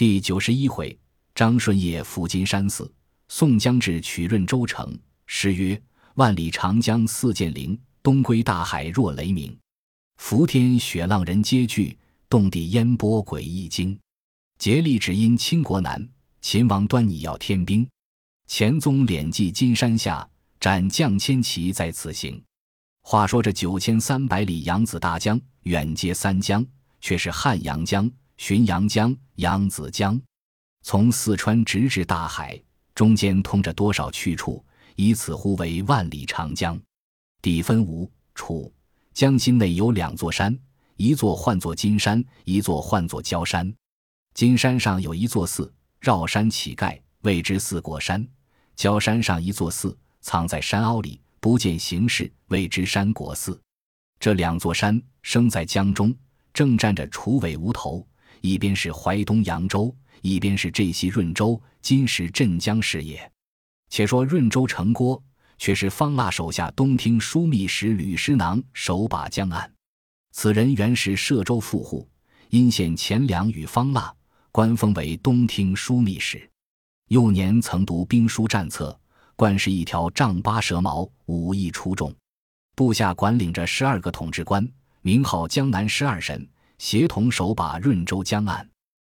第九十一回，张顺业赴金山寺，宋江至取润州城。诗曰：“万里长江似剑灵，东归大海若雷鸣。伏天雪浪人皆惧，动地烟波鬼亦惊。竭力只因倾国难，秦王端你要天兵。前宗敛骑金山下，斩将千骑在此行。”话说这九千三百里扬子大江，远接三江，却是汉阳江。浔阳江、扬子江，从四川直至大海，中间通着多少去处？以此呼为万里长江。底分吴、楚，江心内有两座山，一座唤作金山，一座唤作焦山。金山上有一座寺，绕山起盖，谓之四果山；焦山上一座寺，藏在山凹里，不见形势，谓之山果寺。这两座山生在江中，正占着楚尾无头。一边是淮东扬州，一边是浙西润州，今时镇江市也。且说润州城郭，却是方腊手下东厅枢密使吕师囊手把江岸。此人原是歙州富户，因献钱粮与方腊，官封为东厅枢密使。幼年曾读兵书战策，惯是一条丈八蛇矛，武艺出众。部下管领着十二个统制官，名号江南十二神。协同守把润州江岸，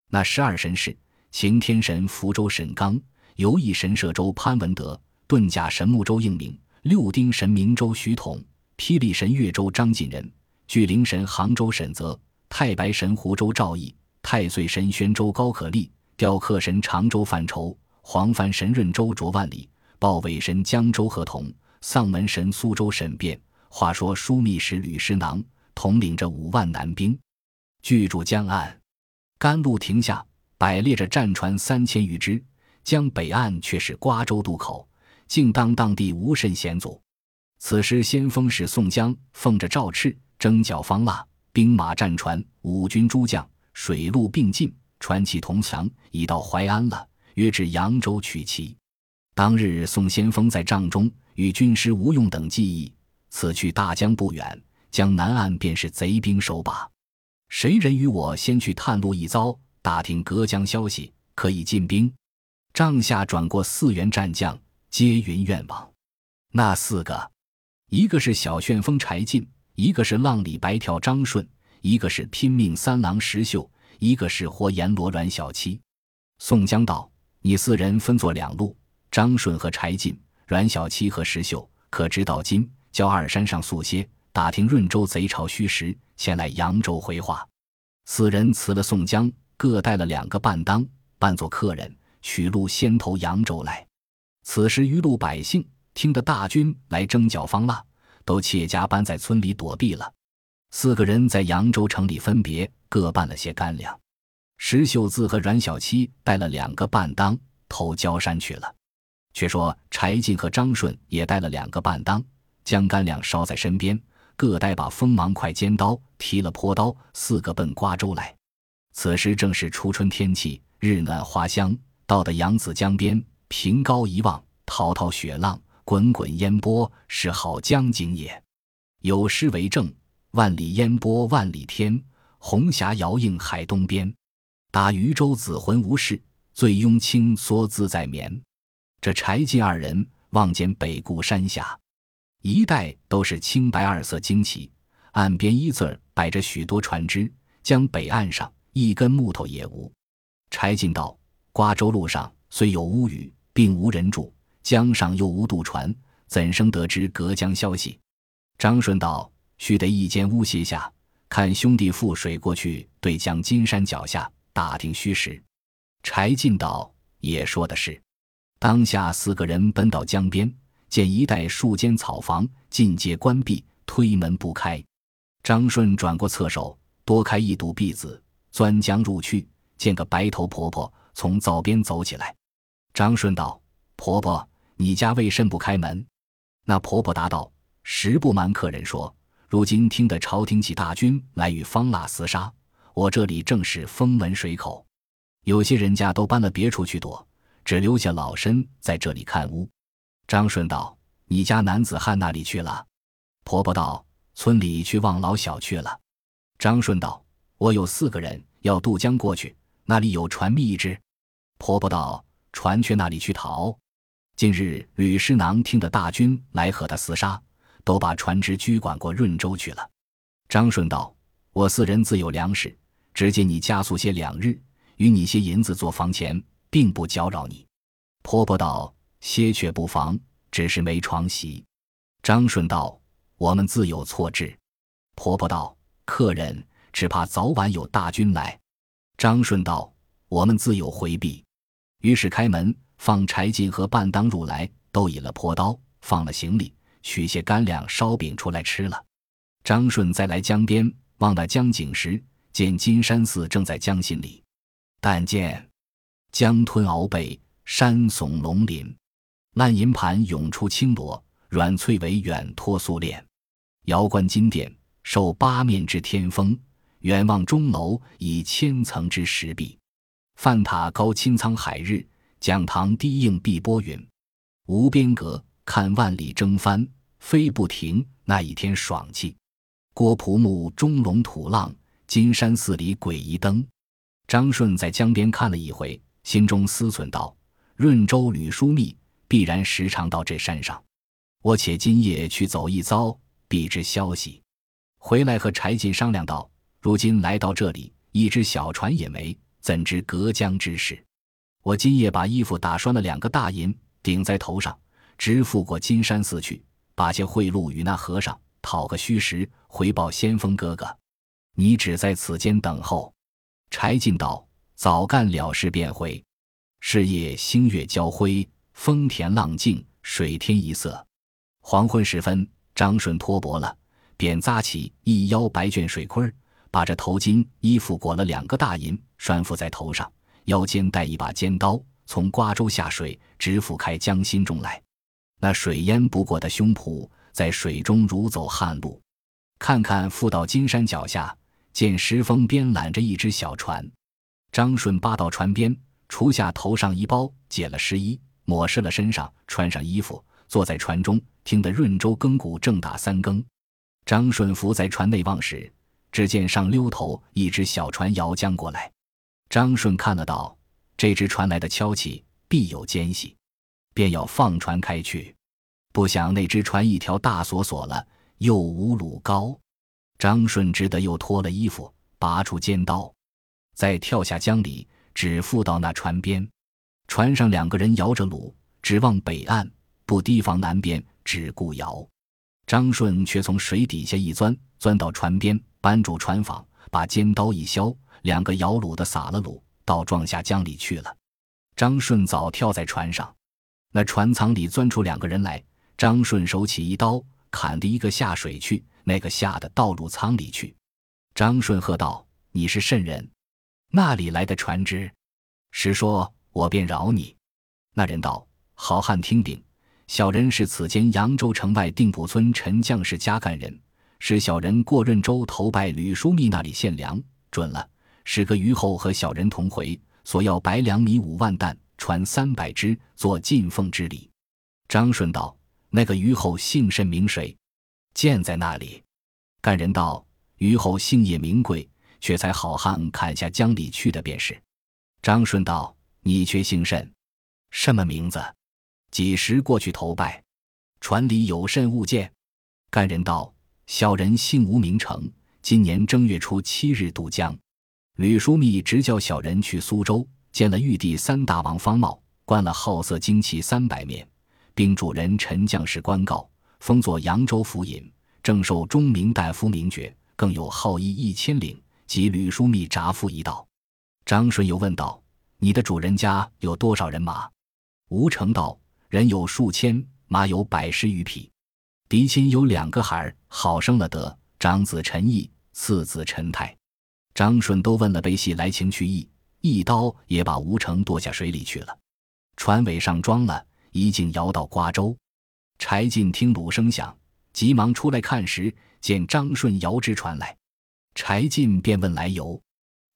那十二神是：擎天神福州沈刚，游弋神歙州潘文德，遁甲神睦州应明，六丁神明州徐统，霹雳神越州张进仁，巨灵神杭州沈泽，太白神湖州赵毅，太岁神宣州高可立，雕刻神常州范畴，黄帆神润州卓万里，报尾神江州何同，丧门神苏州沈辩。话说枢密使吕师囊统领着五万男兵。据住江岸，甘露亭下摆列着战船三千余只。江北岸却是瓜州渡口，竟当当地无甚险阻。此时先锋使宋江奉着诏敕，征剿方腊，兵马战船五军诸将水陆并进，船起同强，已到淮安了。约至扬州取齐。当日宋先锋在帐中与军师吴用等计议：此去大江不远，江南岸便是贼兵守把。谁人与我先去探路一遭，打听隔江消息，可以进兵。帐下转过四员战将，皆云愿往。那四个，一个是小旋风柴进，一个是浪里白条张顺，一个是拼命三郎石秀，一个是活阎罗阮小七。宋江道：“你四人分作两路，张顺和柴进，阮小七和石秀，可知道金焦二山上宿歇，打听润州贼巢虚实。”前来扬州回话，四人辞了宋江，各带了两个伴当，扮作客人，取路先投扬州来。此时余路百姓听得大军来征剿方腊，都窃家搬在村里躲避了。四个人在扬州城里分别各办了些干粮。石秀字和阮小七带了两个伴当，投焦山去了。却说柴进和张顺也带了两个伴当，将干粮捎在身边。各带把锋芒快尖刀，提了坡刀，四个奔瓜州来。此时正是初春天气，日暖花香。到的扬子江边，凭高一望，滔滔雪浪，滚滚烟波，是好江景也。有诗为证：“万里烟波万里天，红霞摇映海东边。打渔舟子浑无事，醉拥青梭自在眠。”这柴进二人望见北固山下。一带都是青白二色旌旗，岸边一字儿摆着许多船只。江北岸上一根木头也无。柴进道：“瓜州路上虽有乌雨，并无人住；江上又无渡船，怎生得知隔江消息？”张顺道：“须得一间屋歇下，看兄弟覆水过去，对江金山脚下打听虚实。”柴进道：“也说的是。”当下四个人奔到江边。见一带数间草房尽皆关闭，推门不开。张顺转过侧手，多开一堵壁子，钻将入去，见个白头婆婆从灶边走起来。张顺道：“婆婆，你家为甚不开门？”那婆婆答道：“实不瞒客人说，如今听得朝廷起大军来与方腊厮杀，我这里正是风门水口，有些人家都搬了别处去躲，只留下老身在这里看屋。”张顺道：“你家男子汉那里去了？”婆婆道：“村里去望老小去了。”张顺道：“我有四个人要渡江过去，那里有船密之。”婆婆道：“船去那里去逃？近日吕师囊听得大军来和他厮杀，都把船只拘管过润州去了。”张顺道：“我四人自有粮食，只借你加速些两日，与你些银子做房钱，并不搅扰你。”婆婆道：“歇却不妨，只是没床席。”张顺道：“我们自有错置。”婆婆道：“客人只怕早晚有大军来。”张顺道：“我们自有回避。”于是开门放柴进和半当入来，都引了坡刀，放了行李，取些干粮、烧饼出来吃了。张顺再来江边望那江景时，见金山寺正在江心里，但见江吞鳌背，山耸龙鳞，烂银盘涌出青罗，软翠为远托素链，遥观金殿，受八面之天风；远望钟楼，以千层之石壁。饭塔高青苍海日，讲堂低映碧波云。无边阁看万里征帆，飞不停。那一天爽气。郭璞墓钟龙吐浪，金山寺里鬼移灯。张顺在江边看了一回，心中思忖道：“润州吕书密必然时常到这山上，我且今夜去走一遭，必知消息。”回来和柴进商量道：“如今来到这里，一只小船也没，怎知隔江之事？我今夜把衣服打拴了两个大银，顶在头上，直赴过金山寺去，把些贿赂与那和尚。”讨个虚实，回报先锋哥哥。你只在此间等候。柴进道：“早干了事便回。”是夜星月交辉，风恬浪静，水天一色。黄昏时分，张顺脱薄了，便扎起一腰白绢水盔，把这头巾、衣服裹了两个大银，拴缚在头上，腰间带一把尖刀，从瓜州下水，直赴开江心中来。那水淹不过的胸脯。在水中如走旱路，看看复到金山脚下，见石峰边揽着一只小船。张顺扒到船边，除下头上一包，解了湿衣，抹湿了身上，穿上衣服，坐在船中，听得润州更鼓正打三更。张顺伏在船内望时，只见上溜头一只小船摇将过来。张顺看了道：“这只船来的敲气，必有奸细，便要放船开去。”不想那只船一条大锁锁了，又无鲁高。张顺只得又脱了衣服，拔出尖刀，再跳下江里，只附到那船边。船上两个人摇着橹，指望北岸，不提防南边，只顾摇。张顺却从水底下一钻，钻到船边，扳住船舫，把尖刀一削，两个摇橹的撒了橹，倒撞下江里去了。张顺早跳在船上，那船舱里钻出两个人来。张顺手起一刀，砍的一个下水去，那个吓得倒入舱里去。张顺喝道：“你是甚人？那里来的船只？实说，我便饶你。”那人道：“好汉听禀，小人是此间扬州城外定浦村陈将士家干人，是小人过润州投拜吕枢密那里献粮，准了，使个虞后和小人同回，索要白粮米五万担，船三百只，做进奉之礼。”张顺道。那个虞后姓甚名谁？见在那里？干人道：虞后姓叶名贵，却才好汉砍下江里去的便是。张顺道：你却姓甚？什么名字？几时过去投拜？船里有甚物件？干人道：小人姓吴名成，今年正月初七日渡江。吕枢密直叫小人去苏州，见了玉帝三大王方茂，观了好色旌旗三百面。并主人陈将士官告，封作扬州府尹，正受中明大夫名爵，更有号衣一千领及吕枢密札付一道。张顺又问道：“你的主人家有多少人马？”吴成道：“人有数千，马有百十余匹。嫡亲有两个孩儿，好生了得，长子陈毅，次子陈泰。”张顺都问了悲喜来情去意，一刀也把吴成剁下水里去了。船尾上装了。已经摇到瓜州，柴进听橹声响，急忙出来看时，见张顺摇之船来。柴进便问来由，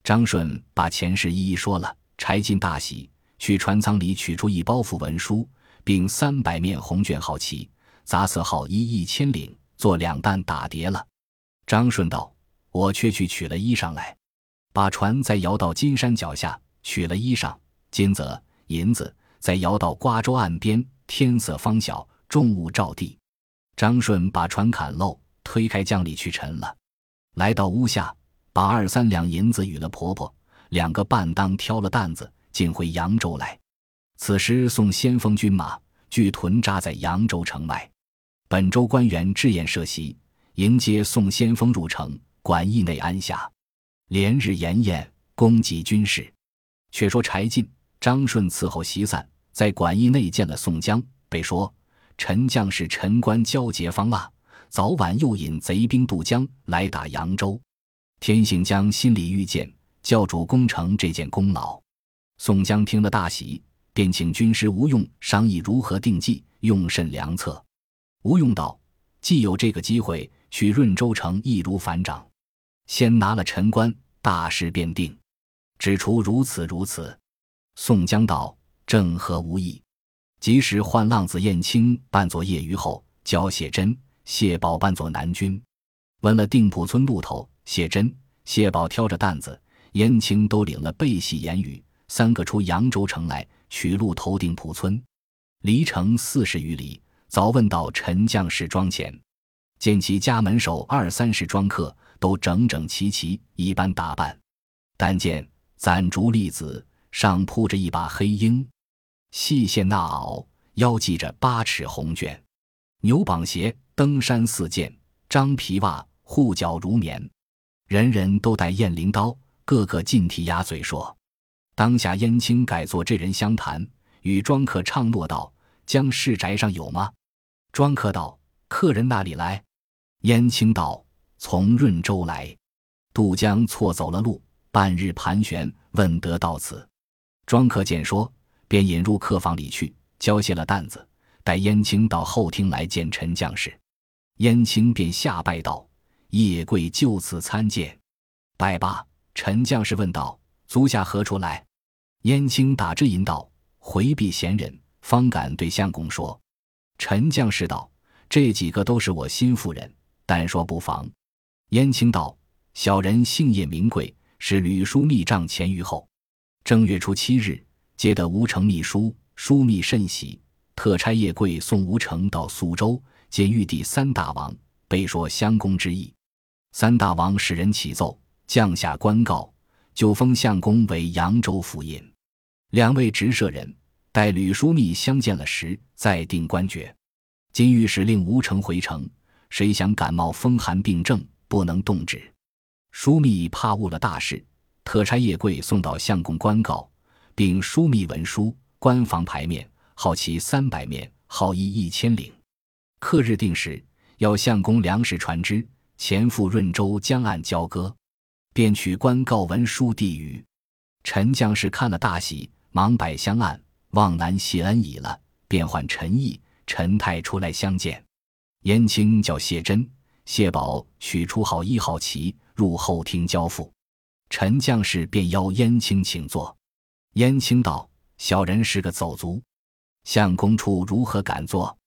张顺把前事一一说了。柴进大喜，去船舱里取出一包袱文书，并三百面红绢号旗，杂色号一一千领，做两担打叠了。张顺道：“我却去取了衣裳来，把船再摇到金山脚下，取了衣裳、金子、银子，再摇到瓜洲岸边。天色方晓，重雾罩地。张顺把船砍漏，推开江里去沉了。来到屋下，把二三两银子与了婆婆，两个伴当挑了担子，进回扬州来。此时送先锋军马据屯扎在扬州城外，本州官员置宴设席，迎接宋先锋入城，馆驿内安下，连日筵宴，供给军士。却说柴进、张顺伺候席散，在馆驿内见了宋江，被说陈将士陈官交结方腊，早晚又引贼兵渡江来打扬州。天行将心里预见教主攻城这件功劳。宋江听了大喜。便请军师吴用商议如何定计，用甚良策。吴用道：“既有这个机会，去润州城易如反掌。先拿了陈官，大事便定。只除如此如此。”宋江道：“正合吾意。即时换浪子燕青扮作叶虞后，教谢珍、谢宝扮作南军。问了定浦村路头，谢珍、谢宝挑着担子，燕青都领了背喜言语，三个出扬州城来。”取路投定浦村，离城四十余里。早问到陈将士庄前，见其家门首二三十庄客，都整整齐齐，一般打扮。但见攒竹立子，上铺着一把黑鹰，细线纳袄，腰系着八尺红绢，牛绑鞋，登山四件，张皮袜，护脚如棉。人人都带雁翎刀，个个尽提鸭嘴说。当下燕青改作这人相谈，与庄客唱诺道：“江氏宅上有吗？”庄客道：“客人那里来？”燕青道：“从润州来，渡江错走了路，半日盘旋，问得到此。”庄客见说，便引入客房里去，交卸了担子，带燕青到后厅来见陈将士。燕青便下拜道：“叶贵就此参见。”拜罢，陈将士问道：“足下何处来？”燕青打之引道，回避闲人，方敢对相公说。陈将士道：“这几个都是我心腹人，但说不妨。”燕青道：“小人姓叶名贵，是吕书密帐前虞后。正月初七日，接得吴城密书，书密甚喜，特差叶贵送吴城到苏州见玉帝三大王，备说相公之意。三大王使人启奏，降下官告，就封相公为扬州府尹。”两位直舍人待吕书密相见了时，再定官爵。金御史令吴成回城，谁想感冒风寒病症，不能动止。枢密怕误了大事，特差叶贵送到相公官告，并枢密文书，官房牌面，号其三百面，号衣一千领。刻日定时，要相公粮食船只前赴润州江岸交割，便取官告文书递与陈将士，看了大喜。忙摆香案，望南谢恩已了，便唤陈毅、陈泰出来相见。燕青叫谢珍、谢宝取出好一号旗，入后厅交付。陈将士便邀燕青请坐。燕青道：“小人是个走卒，相公处如何敢坐？”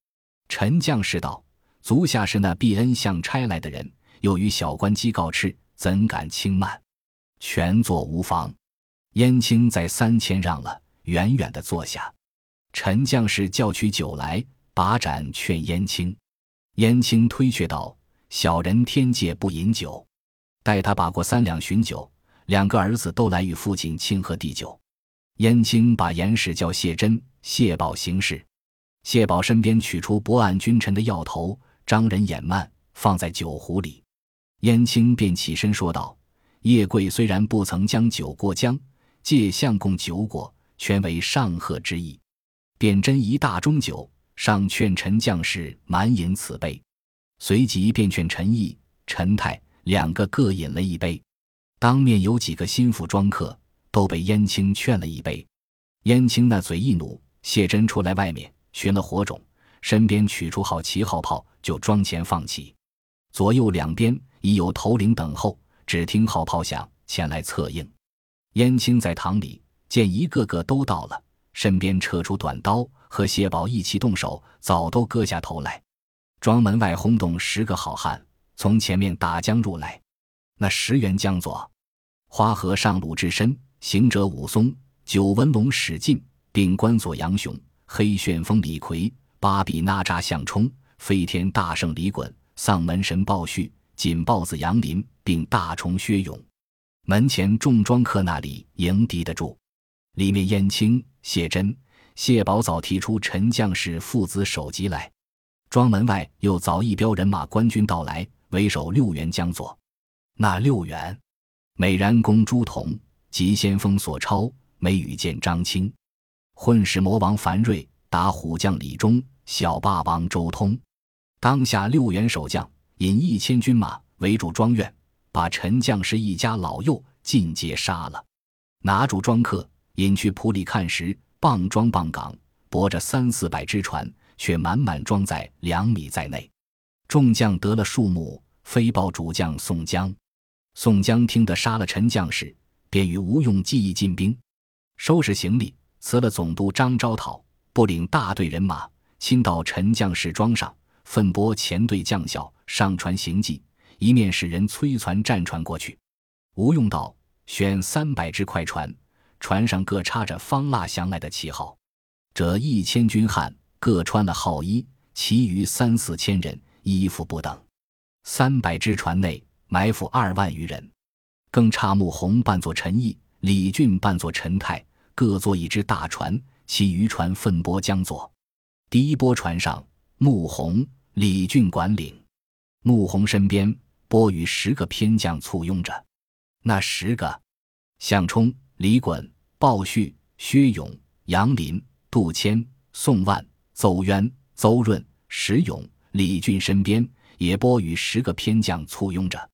陈将士道：“足下是那毕恩相差来的人，又与小官机告斥，怎敢轻慢？全坐无妨。”燕青在三千让了，远远的坐下。陈将士叫取酒来，把盏劝燕青。燕青推却道：“小人天界不饮酒。”待他把过三两巡酒，两个儿子都来与父亲庆贺递酒。燕青把严氏叫谢珍、谢宝行事。谢宝身边取出博案君臣的药头，张人眼慢，放在酒壶里。燕青便起身说道：“叶贵虽然不曾将酒过江。”借相公酒果，全为上贺之意，便斟一大盅酒，上劝陈将士满饮此杯，随即便劝陈毅、陈泰两个各饮了一杯。当面有几个心腹庄客，都被燕青劝了一杯。燕青那嘴一努，谢珍出来外面寻了火种，身边取出好旗号炮，就庄前放起。左右两边已有头领等候，只听号炮响，前来策应。燕青在堂里见一个个都到了，身边撤出短刀，和谢宝一起动手，早都割下头来。庄门外轰动十个好汉，从前面打将入来。那十员将左，花和尚鲁智深，行者武松，九纹龙史进，并关左杨雄、黑旋风李逵、八臂哪吒项冲、飞天大圣李衮、丧门神鲍旭、锦豹子杨林，并大虫薛勇。门前重装客那里迎敌得住？里面燕青、谢真、谢宝早提出陈将士父子首级来。庄门外又早一彪人马官军到来，为首六员将佐。那六员，美髯公朱仝，急先锋索超，美羽见张清，混世魔王樊瑞，打虎将李忠，小霸王周通。当下六员守将引一千军马围住庄院，把陈将士一家老幼尽皆杀了，拿住庄客，引去铺里看时，傍庄傍港，泊着三四百只船。却满满装载粮米在内，众将得了数目，飞报主将宋江。宋江听得杀了陈将士，便与吴用计议进兵，收拾行李，辞了总督张昭讨，不领大队人马，亲到陈将士庄上，分拨前队将校上船行迹，一面使人催船战船过去。吴用道：“选三百只快船，船上各插着方腊降来的旗号，这一千军汉。”各穿了号衣，其余三四千人衣服不等。三百只船内埋伏二万余人，更差穆弘扮作陈毅，李俊扮作陈泰，各坐一只大船，其余船分拨将佐。第一波船上，穆弘、李俊管领。穆弘身边拨与十个偏将簇拥着。那十个：项冲、李衮、鲍旭、薛勇、杨林、杜迁、宋万。邹渊、邹润、石勇、李俊身边也拨与十个偏将簇拥着，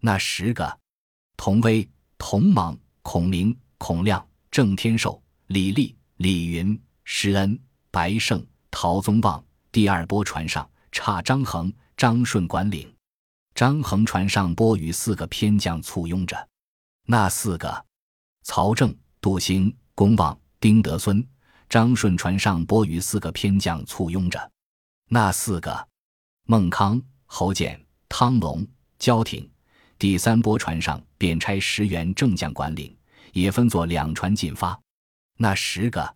那十个：童威、童莽、孔明、孔亮、郑天寿、李立、李云、施恩、白胜、陶宗旺。第二波船上差张衡、张顺管领，张衡船上拨与四个偏将簇拥着，那四个：曹正、杜兴、公望、丁德孙。张顺船上拨与四个偏将簇拥着，那四个孟康、侯简、汤龙、焦挺。第三波船上便差十员正将管领，也分作两船进发。那十个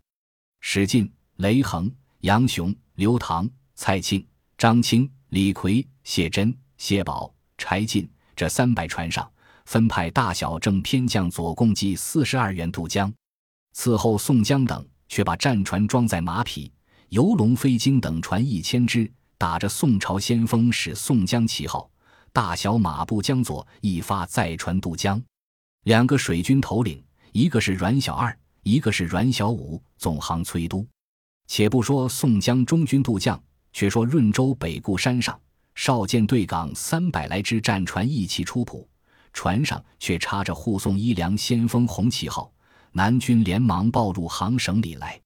史进、雷横、杨雄、刘唐、蔡庆、张清、李逵、谢真、谢宝、柴进这三百船上分派大小正偏将左共计四十二员渡江，伺候宋江等。却把战船装载马匹、游龙飞鲸等船一千只，打着宋朝先锋使宋江旗号，大小马步江左一发载船渡江。两个水军头领，一个是阮小二，一个是阮小五，总行崔督。且不说宋江中军渡将，却说润州北固山上，少见对港三百来只战船一齐出浦，船上却插着护送伊良先锋红旗号。南军连忙报入行省里来，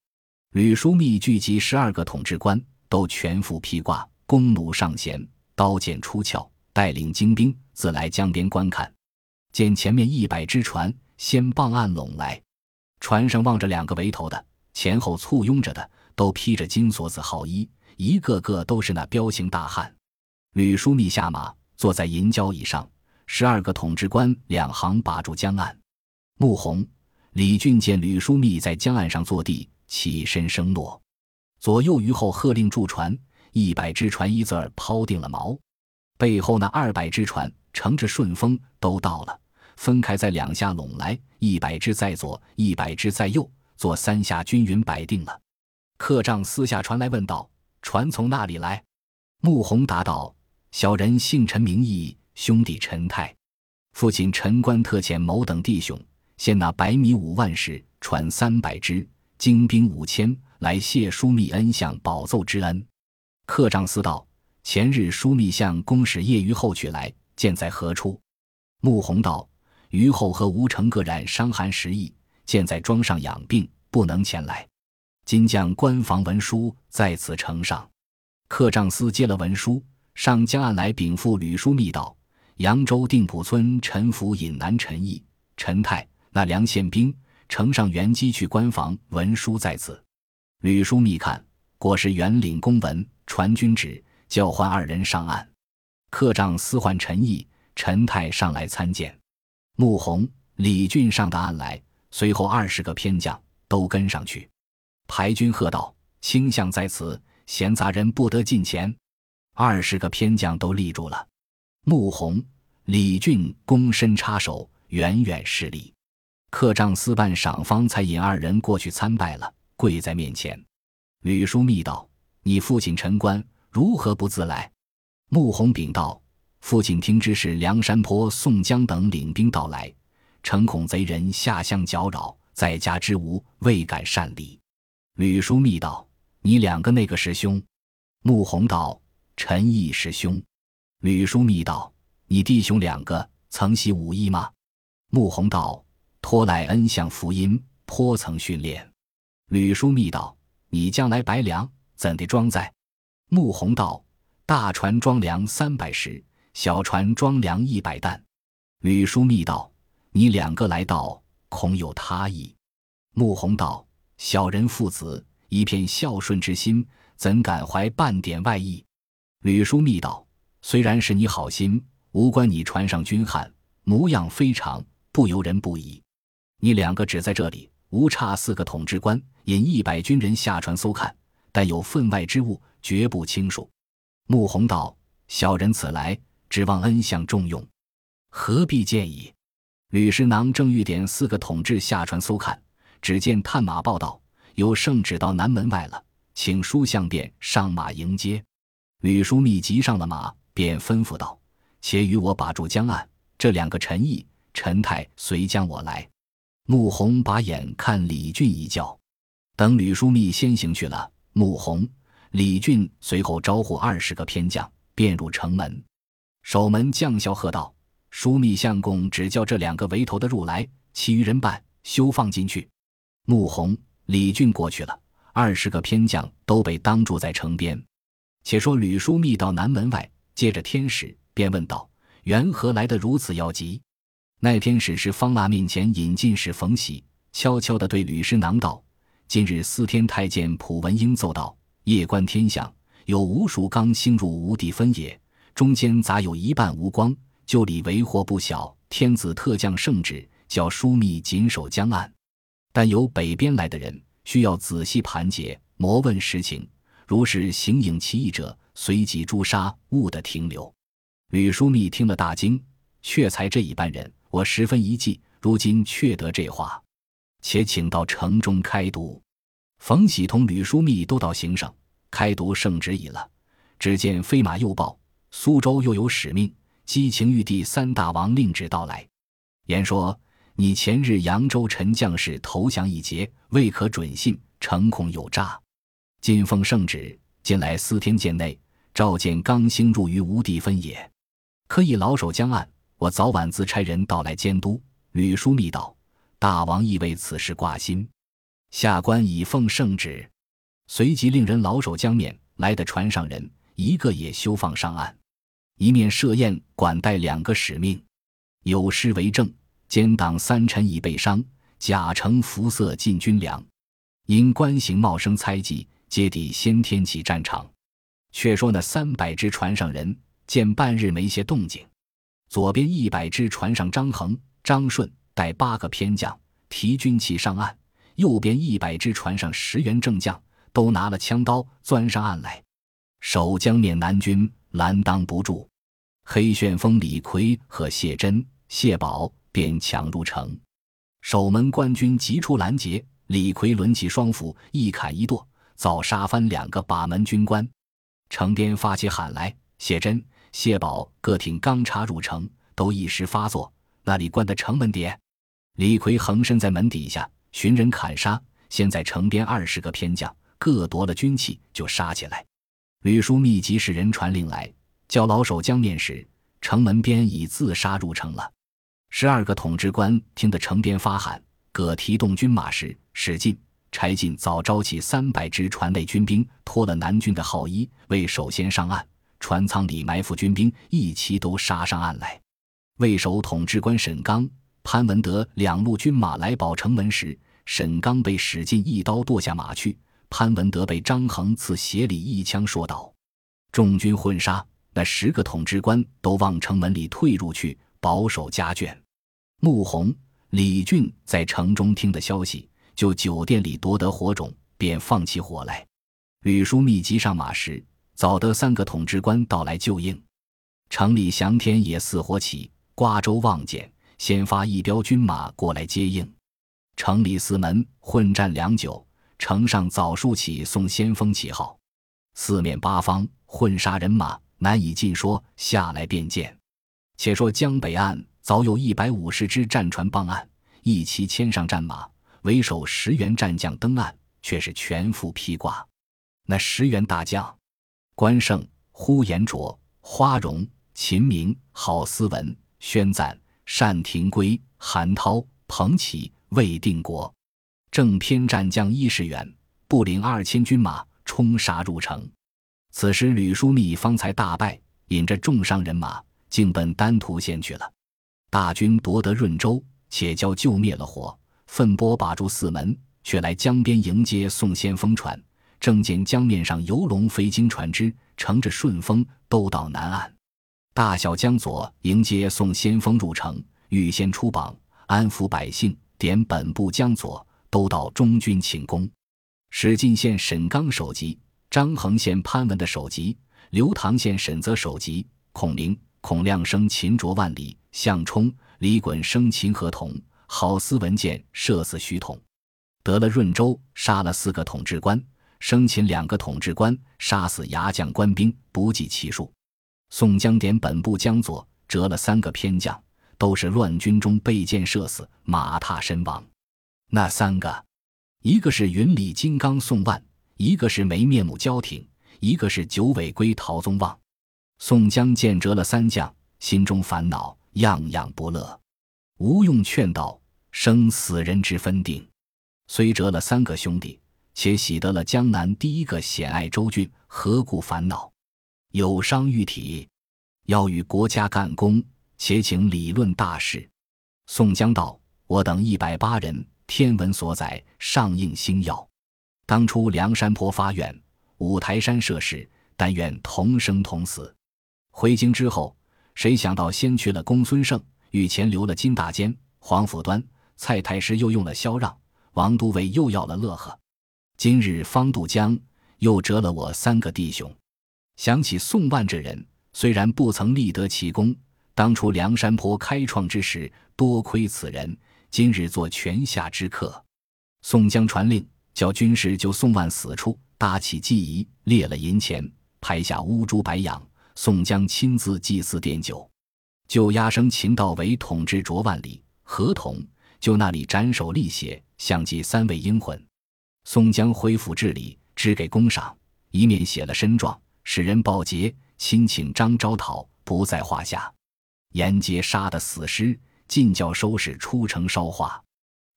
吕书密聚集十二个统治官，都全副披挂，弓弩上弦，刀剑出鞘，带领精兵自来江边观看。见前面一百只船先傍岸拢来，船上望着两个围头的，前后簇拥着的，都披着金锁子号衣，一个个都是那彪形大汉。吕书密下马，坐在银交椅上，十二个统治官两行把住江岸。穆弘。李俊见吕书密在江岸上坐地，起身声诺，左右于后喝令驻船，一百只船一字儿抛定了锚，背后那二百只船乘着顺风都到了，分开在两下拢来，一百只在左，一百只在右，做三下均匀摆定了。客帐私下传来问道：“船从那里来？”穆弘答道：“小人姓陈名义，兄弟陈泰，父亲陈官特遣某等弟兄。”献纳白米五万石，船三百只，精兵五千，来谢枢密恩相保奏之恩。客帐司道：前日枢密相公使叶于后取来，见在何处？穆弘道：于后和吴成各染伤寒时疫，见在庄上养病，不能前来。今将官房文书在此呈上。客帐司接了文书，上江岸来禀复吕书密道：扬州定浦村陈府尹南陈毅、陈泰。那梁宪兵呈上原机去关房，文书在此。吕书密看，果是原领公文，传军旨，叫唤二人上岸。客帐司唤陈毅、陈泰上来参见。穆弘、李俊上的岸来，随后二十个偏将，都跟上去。排军喝道：“卿相在此，闲杂人不得近前。”二十个偏将都立住了。穆弘、李俊躬身插手，远远施礼。客帐司办赏方才引二人过去参拜了，跪在面前。吕叔密道：“你父亲陈官如何不自来？”穆弘禀道：“父亲听知是梁山坡、宋江等领兵到来，诚恐贼人下乡搅扰，在家之无，未敢擅离。”吕书密道：“你两个那个师兄？”穆弘道：“陈毅师兄。”吕书密道：“你弟兄两个曾习武艺吗？”穆弘道。托赖恩相福音，颇曾训练。吕书密道：“你将来白粮怎地装载？”穆弘道：“大船装粮三百石，小船装粮一百担。”吕书密道：“你两个来到，恐有他意。”穆弘道：“小人父子一片孝顺之心，怎敢怀半点外意？”吕书密道：“虽然是你好心，无关你船上军汉模样非常，不由人不疑。”你两个只在这里，无差四个统治官引一百军人下船搜看，但有分外之物，绝不轻恕。穆弘道：“小人此来，指望恩相重用，何必建议？”吕师囊正欲点四个统治下船搜看，只见探马报道有圣旨到南门外了，请书相便上马迎接。吕书密急上了马，便吩咐道：“且与我把住江岸，这两个陈毅、陈泰随将我来。”穆弘把眼看李俊一叫，等吕书密先行去了。穆弘、李俊随后招呼二十个偏将，便入城门。守门将校喝道：“枢密相公只叫这两个围头的入来，其余人办休放进去。”穆弘、李俊过去了，二十个偏将都被当住在城边。且说吕叔密到南门外，接着天使，便问道：“缘何来得如此要急？”那天使是方腊面前引进士冯喜，悄悄地对吕师囊道：“今日司天太监蒲文英奏道，夜观天象，有无数刚星入无地分野，中间杂有一半无光，就里为祸不小。天子特降圣旨，叫枢密紧守江岸。但有北边来的人，需要仔细盘结，磨问实情。如是形影奇异者，随即诛杀，勿得停留。”吕枢密听了大惊，却才这一般人。我十分一计，如今却得这话，且请到城中开读。冯喜同吕书密都到行省开读圣旨已了。只见飞马又报，苏州又有使命，激情玉帝三大王令旨到来，言说你前日扬州陈将士投降一节，未可准信，诚恐有诈。今奉圣旨，近来司天监内召见刚兴入于无地分也，可以老守江岸。我早晚自差人到来监督。吕书密道：“大王亦为此事挂心，下官已奉圣旨，随即令人老守江面。来的船上人一个也休放上岸，一面设宴管待两个使命。有诗为证：奸党三臣已被伤，假乘服色进军粮。因官行茂生猜忌，皆抵先天起战场。却说那三百只船上人见半日没些动静。”左边一百只船上，张衡、张顺带八个偏将提军旗上岸；右边一百只船上，十员正将都拿了枪刀钻上岸来。守江面南军拦挡不住，黑旋风李逵和谢珍、谢宝便抢入城。守门官军急出拦截，李逵抡起双斧，一砍一剁，早杀翻两个把门军官。城边发起喊来，谢珍。谢宝各挺钢叉入城，都一时发作。那里关的城门点，李逵横身在门底下寻人砍杀。现在城边二十个偏将各夺了军器，就杀起来。吕书密集使人传令来，叫老守江面时，城门边已自杀入城了。十二个统治官听得城边发喊，各提动军马时，使劲柴进早招起三百支船内军兵，脱了南军的号衣，为首先上岸。船舱里埋伏军兵，一齐都杀上岸来。为首统治官沈刚、潘文德两路军马来保城门时，沈刚被史进一刀剁下马去，潘文德被张衡刺斜里一枪说倒。众军混杀，那十个统治官都往城门里退入去，保守家眷。穆弘、李俊在城中听的消息，就酒店里夺得火种，便放起火来。吕书密急上马时，早得三个统治官到来救应。城里祥天也似火起，瓜州望见，先发一彪军马过来接应。城里四门混战良久，城上早竖起送先锋旗号，四面八方混杀人马，难以尽说。下来便见。且说江北岸早有一百五十只战船傍岸，一齐牵上战马，为首十员战将登岸，却是全副披挂。那十员大将，关胜、呼延灼、花荣、秦明、郝思文、宣赞、单廷圭、韩涛、彭玘、魏定国，正偏战将一十员，步领二千军马，冲杀入城。此时吕书密方才大败，引着重伤人马。竟奔丹徒县去了。大军夺得润州，且叫救灭了火，奋波把住四门，却来江边迎接宋先锋船。正见江面上游龙飞经船只，乘着顺风都到南岸。大小江左迎接宋先锋入城，预先出榜，安抚百姓，点本部江左都到中军请功。史进县沈刚首级，张衡县潘文的首级，刘唐县沈泽首级，孔明。孔亮生秦卓万里，项冲、李衮生秦和同，郝思文见射死徐统，得了润州，杀了四个统治官，生擒两个统治官，杀死牙将官兵不计其数。宋江点本部江左折了三个偏将，都是乱军中被箭射死，马踏身亡。那三个，一个是云里金刚宋万，一个是没面目焦挺，一个是九尾龟陶宗旺。宋江见折了三将，心中烦恼，样样不乐。吴用劝道：“生死人之分定，虽折了三个兄弟，且喜得了江南第一个险隘州郡，何故烦恼？有伤玉体，要与国家干功，且请理论大事。”宋江道：“我等一百八人，天文所载，上应星耀。当初梁山泊发愿，五台山设誓，但愿同生同死。”回京之后，谁想到先去了公孙胜，御前留了金大坚、黄甫端，蔡太师又用了萧让，王都尉又要了乐呵，今日方渡江，又折了我三个弟兄。想起宋万这人，虽然不曾立得奇功，当初梁山泊开创之时，多亏此人，今日做泉下之客。宋江传令，叫军士就宋万死处搭起祭仪，列了银钱，拍下乌珠白羊。宋江亲自祭祀奠酒，就押生秦道为统治卓万里，合同就那里斩首立血，相祭三位英魂。宋江恢复治理，只给公赏，一面写了申状，使人报捷，亲请张昭讨，不在话下。沿街杀的死尸，尽教收拾出城烧化，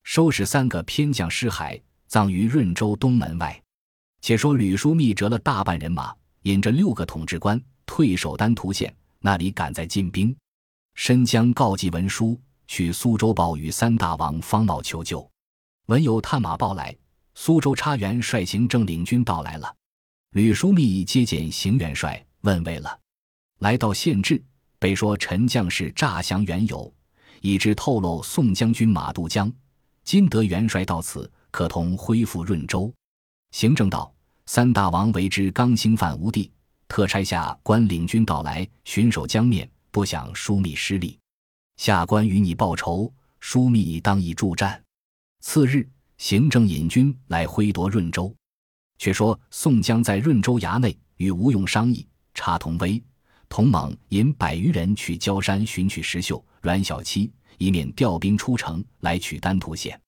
收拾三个偏将尸骸，葬于润州东门外。且说吕书密折了大半人马，引着六个统治官。退守丹徒县，那里赶在进兵。申江告急文书，去苏州报与三大王方茂求救。闻有探马报来，苏州差元帅行政领军到来了。吕书密接见行元帅，问为了。来到县治，被说陈将士诈降原由，已知透露宋将军马渡江。今得元帅到此，可同恢复润州。行政道：三大王为之刚兴犯吴地。特差下官领军到来巡守江面，不想枢密失利，下官与你报仇，枢密当以助战。次日，行政引军来挥夺润州。却说宋江在润州衙内与吴用商议，查同威、同猛引百余人去焦山寻取石秀、阮小七，以免调兵出城来取丹徒县。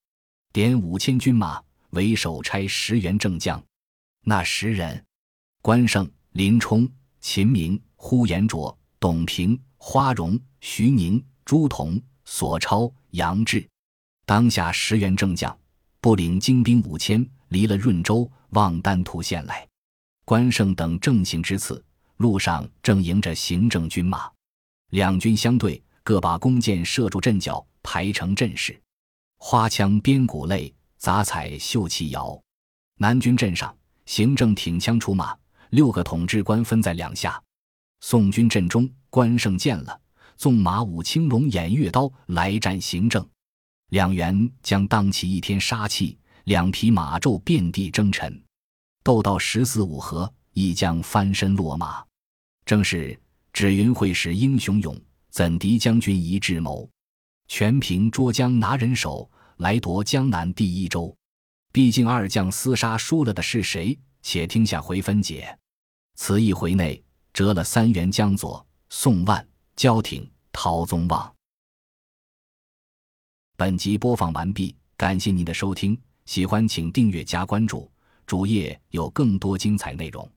点五千军马为首差十员正将，那十人，关胜。林冲、秦明、呼延灼、董平、花荣、徐宁、朱仝、索超、杨志，当下十员正将，不领精兵五千，离了润州，望丹徒县来。关胜等正行之次，路上正迎着行政军马，两军相对，各把弓箭射住阵脚，排成阵势，花枪鞭鼓擂，杂彩绣旗摇。南军阵上，行政挺枪出马。六个统治官分在两下，宋军阵中，关胜见了，纵马舞青龙偃月刀来战行政。两员将当起一天杀气，两匹马骤遍地征尘。斗到十四五合，一将翻身落马。正是只云会使英雄勇，怎敌将军一智谋？全凭捉江拿人手，来夺江南第一州。毕竟二将厮杀输了的是谁？且听下回分解。此一回内折了三元江左、宋万、焦挺、陶宗旺。本集播放完毕，感谢您的收听，喜欢请订阅加关注。主页有更多精彩内容。